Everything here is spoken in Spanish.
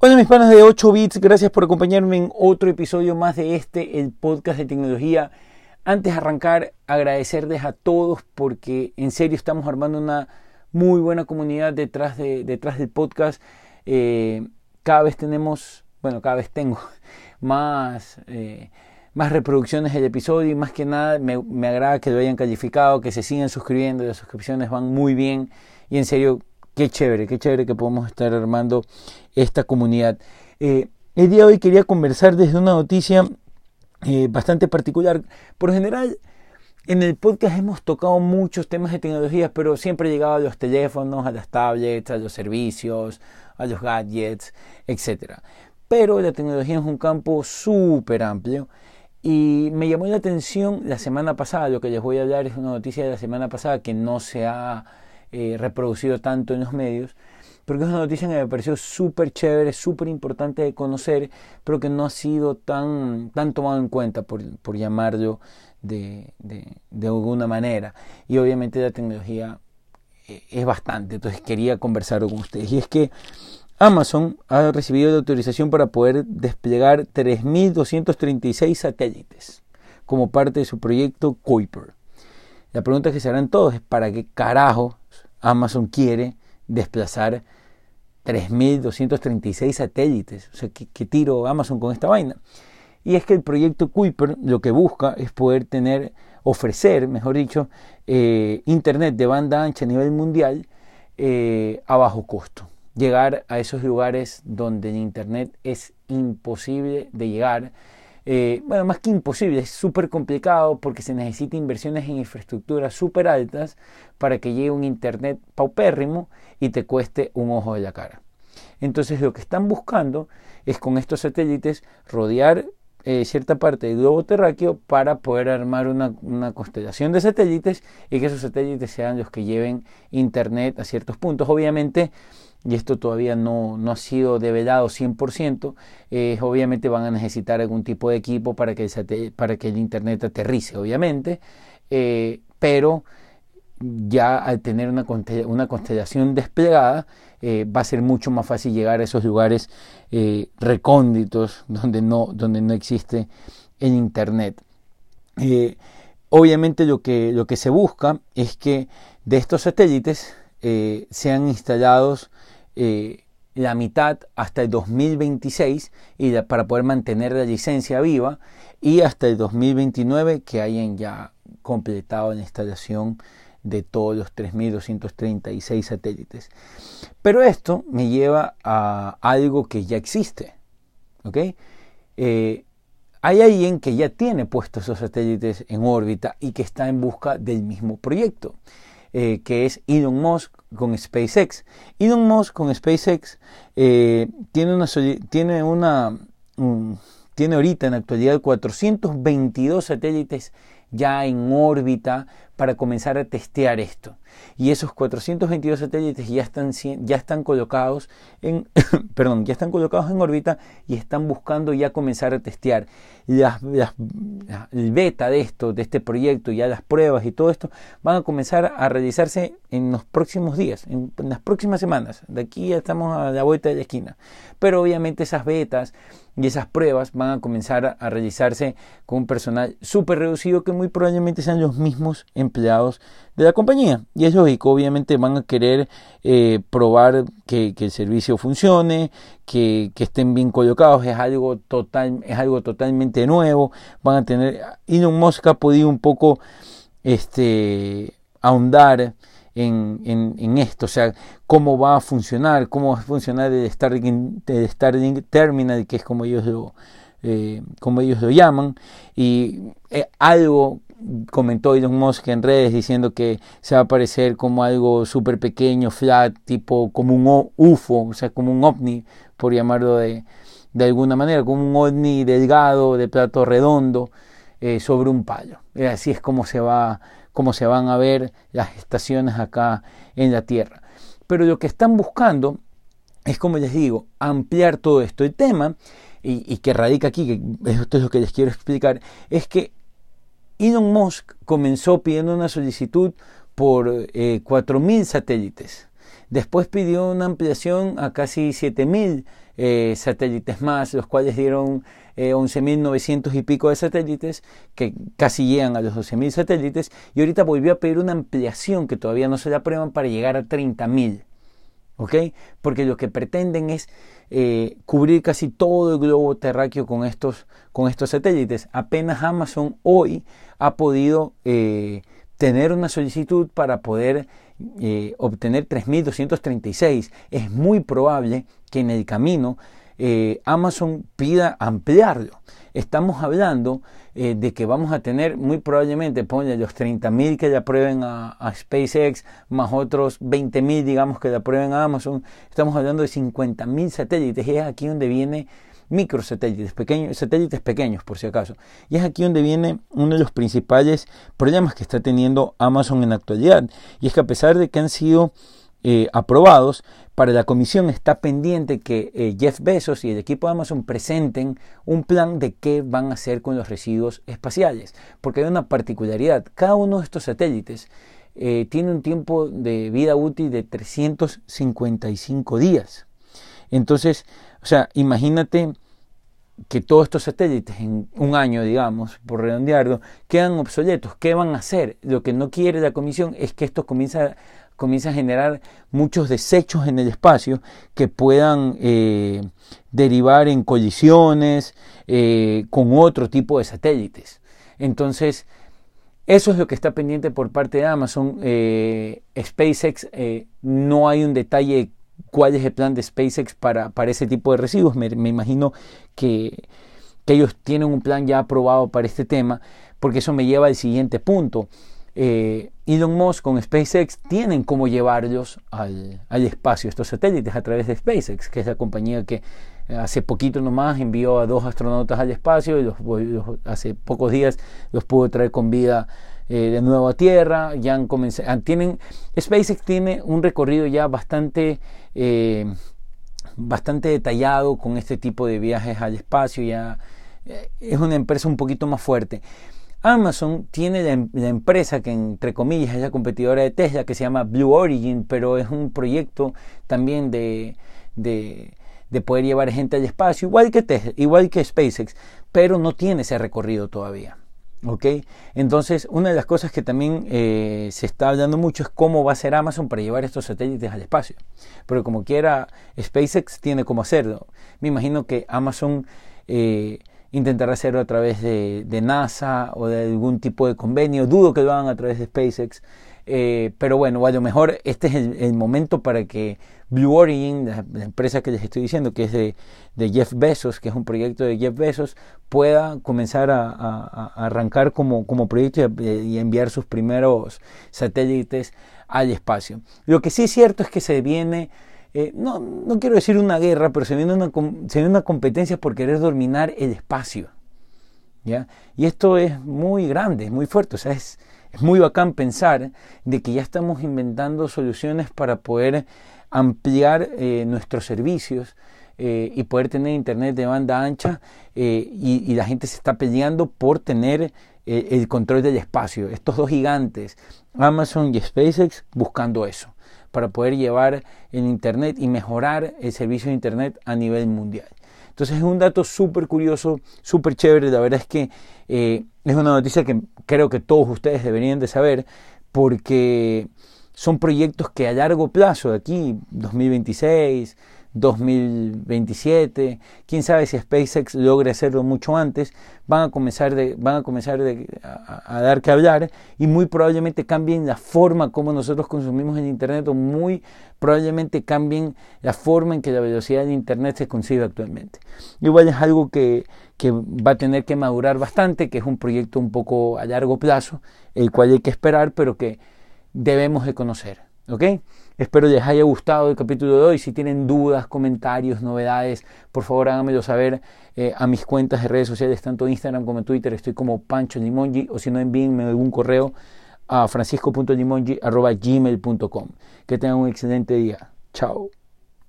Hola mis panas de 8 bits, gracias por acompañarme en otro episodio más de este, el podcast de tecnología. Antes de arrancar, agradecerles a todos porque en serio estamos armando una muy buena comunidad detrás, de, detrás del podcast. Eh, cada vez tenemos, bueno, cada vez tengo más, eh, más reproducciones del episodio y más que nada me, me agrada que lo hayan calificado, que se sigan suscribiendo, las suscripciones van muy bien y en serio Qué chévere, qué chévere que podemos estar armando esta comunidad. Eh, el día de hoy quería conversar desde una noticia eh, bastante particular. Por general, en el podcast hemos tocado muchos temas de tecnología, pero siempre he llegado a los teléfonos, a las tablets, a los servicios, a los gadgets, etc. Pero la tecnología es un campo súper amplio y me llamó la atención la semana pasada, lo que les voy a hablar es una noticia de la semana pasada que no se ha eh, reproducido tanto en los medios, porque es una noticia que me pareció súper chévere, súper importante de conocer, pero que no ha sido tan, tan tomado en cuenta, por, por llamarlo de, de, alguna manera. Y obviamente la tecnología eh, es bastante, entonces quería conversar con ustedes. Y es que Amazon ha recibido la autorización para poder desplegar 3.236 satélites como parte de su proyecto Kuiper. La pregunta que se harán todos es ¿para qué carajo Amazon quiere desplazar 3.236 satélites. O sea, ¿qué, tiro Amazon con esta vaina? Y es que el proyecto Kuiper lo que busca es poder tener, ofrecer, mejor dicho, eh, Internet de banda ancha a nivel mundial eh, a bajo costo. Llegar a esos lugares donde el Internet es imposible de llegar eh, bueno, más que imposible, es súper complicado porque se necesita inversiones en infraestructuras súper altas para que llegue un Internet paupérrimo y te cueste un ojo de la cara. Entonces lo que están buscando es con estos satélites rodear eh, cierta parte del globo terráqueo para poder armar una, una, constelación de satélites y que esos satélites sean los que lleven Internet a ciertos puntos. Obviamente y esto todavía no, no ha sido develado 100%, eh, obviamente van a necesitar algún tipo de equipo para que el, para que el Internet aterrice, obviamente, eh, pero ya al tener una, una constelación desplegada, eh, va a ser mucho más fácil llegar a esos lugares recónditos donde no, donde no existe el Internet. obviamente lo que, lo que se busca es que de estos satélites sean instalados eh, la mitad hasta el 2026 y para poder mantener la licencia viva y hasta el 2029 que hayan ya completado la instalación de todos los 3.236 satélites. Pero esto me lleva a algo que ya existe. Eh, hay alguien que ya tiene puestos esos satélites en órbita y que está en busca del mismo proyecto. Eh, que es Elon Musk con SpaceX. Elon Musk con SpaceX eh, tiene una, tiene una tiene ahorita en la actualidad 422 satélites ya en órbita para comenzar a testear esto. Y esos 422 satélites ya están, ya están colocados en, perdón, ya están colocados en órbita y están buscando ya comenzar a testear. Las, el beta de esto, de este proyecto, ya las pruebas y todo esto, van a comenzar a realizarse en los próximos días, en, en las próximas semanas. De aquí ya estamos a la vuelta de la esquina. Pero obviamente esas betas y esas pruebas van a comenzar a realizarse con un personal súper reducido que muy probablemente sean los mismos empleados de la compañía. Y es lógico, obviamente van a querer eh, probar que, el servicio funcione, que, estén bien colocados, es algo, total, es algo totalmente nuevo. Van a tener, Elon Musk ha podido un poco este, ahondar en, en, esto, o sea, cómo va a funcionar, cómo va a funcionar el Starlink, el Starlink Terminal, que es como ellos lo, eh, como ellos lo llaman, y eh, algo comentó Elon Musk en redes diciendo que se va a parecer como algo súper pequeño, flat, tipo como un UFO, o sea, como un ovni, por llamarlo de, alguna manera, como un ovni delgado, de plato redondo, eh, sobre un palo. así es como se, va, como se van a ver las estaciones acá en la Tierra. Pero lo que están buscando es, como les digo, ampliar todo esto. El tema y, que radica aquí, que esto es lo que les quiero explicar, es que Elon Musk comenzó pidiendo una solicitud por eh, 4.000 satélites. Después pidió una ampliación a casi 7.000 eh, satélites más, los cuales dieron 11.900 y pico de satélites, que casi llegan a los 12.000 satélites, y ahorita volvió a pedir una ampliación que todavía no se la aprueban para llegar a 30.000. ¿Ok? Porque lo que pretenden es eh, cubrir casi todo el globo terráqueo con estos, con estos satélites. Apenas Amazon hoy ha podido eh, tener una solicitud para poder eh, obtener 3.236. Es muy probable que en el camino eh, Amazon pida ampliarlo. Estamos hablando eh, de que vamos a tener muy probablemente, ponle los 30.000 que le aprueben a, SpaceX, más otros 20.000 digamos que le aprueben a Amazon. Estamos hablando de 50.000 satélites y es aquí donde viene microsatélites, pequeños, satélites pequeños por si acaso. Y es aquí donde viene uno de los principales problemas que está teniendo Amazon en la actualidad. Y es que a pesar de que han sido eh, aprobados, para la comisión está pendiente que eh, Jeff Bezos y el equipo de Amazon presenten un plan de qué van a hacer con los residuos espaciales. Porque hay una particularidad, cada uno de estos satélites eh, tiene un tiempo de vida útil de 355 días. Entonces, o sea, imagínate que todos estos satélites en un año, digamos, por redondearlo, quedan obsoletos. ¿Qué van a hacer? Lo que no quiere la comisión es que esto comience a, generar muchos desechos en el espacio que puedan eh, derivar en colisiones eh, con otro tipo de satélites. Entonces, eso es lo que está pendiente por parte de Amazon. Eh, SpaceX no hay un detalle cuál es el plan de SpaceX para, para ese tipo de residuos. Me, imagino que, ellos tienen un plan ya aprobado para este tema, porque eso me lleva al siguiente punto. Eh, Elon Musk con SpaceX tienen cómo llevarlos al, espacio, estos satélites, a través de SpaceX, que es la compañía que hace poquito nomás envió a dos astronautas al espacio y los, hace pocos días los pudo traer con vida eh, de nuevo a Tierra. Ya han comenzado, tienen, SpaceX tiene un recorrido ya bastante eh, bastante detallado con este tipo de viajes al espacio, ya eh, es una empresa un poquito más fuerte. Amazon tiene la, empresa que entre comillas es la competidora de Tesla que se llama Blue Origin, pero es un proyecto también de, de, de poder llevar gente al espacio, igual que Tesla, igual que SpaceX, pero no tiene ese recorrido todavía. ¿Ok? Entonces, una de las cosas que también eh, se está hablando mucho es cómo va a ser Amazon para llevar estos satélites al espacio. Pero como quiera, SpaceX tiene cómo hacerlo. Me imagino que Amazon eh, intentará hacerlo a través de, NASA o de algún tipo de convenio. Dudo que lo hagan a través de SpaceX. Eh, pero bueno, a lo mejor este es el, momento para que Blue Origin, la, empresa que les estoy diciendo, que es de, Jeff Bezos, que es un proyecto de Jeff Bezos, pueda comenzar a, arrancar como, como proyecto y, enviar sus primeros satélites al espacio. Lo que sí es cierto es que se viene, eh, no, no quiero decir una guerra, pero se viene una, se viene una competencia por querer dominar el espacio. ¿ya? Y esto es muy grande, es muy fuerte, o sea, es es muy bacán pensar de que ya estamos inventando soluciones para poder ampliar eh, nuestros servicios eh, y poder tener internet de banda ancha eh, y, la gente se está peleando por tener el control del espacio. Estos dos gigantes, Amazon y SpaceX, buscando eso para poder llevar el internet y mejorar el servicio de internet a nivel mundial. Entonces es un dato súper curioso, súper chévere. La verdad es que eh, es una noticia que creo que todos ustedes deberían de saber porque son proyectos que a largo plazo, de aquí 2026, 2027, quién sabe si SpaceX logre hacerlo mucho antes, van a comenzar, de, van a, comenzar a, dar que hablar y muy probablemente cambien la forma como nosotros consumimos el Internet o muy probablemente cambien la forma en que la velocidad de Internet se concibe actualmente. Igual es algo que, que va a tener que madurar bastante, que es un proyecto un poco a largo plazo, el cual hay que esperar, pero que debemos de conocer. ¿Ok? Espero les haya gustado el capítulo de hoy. Si tienen dudas, comentarios, novedades, por favor háganmelo saber eh, a mis cuentas de redes sociales, tanto Instagram como Twitter. Estoy como Pancho Limongi o si no envíenme algún correo a francisco.limongi.gmail.com. Que tengan un excelente día. Chao.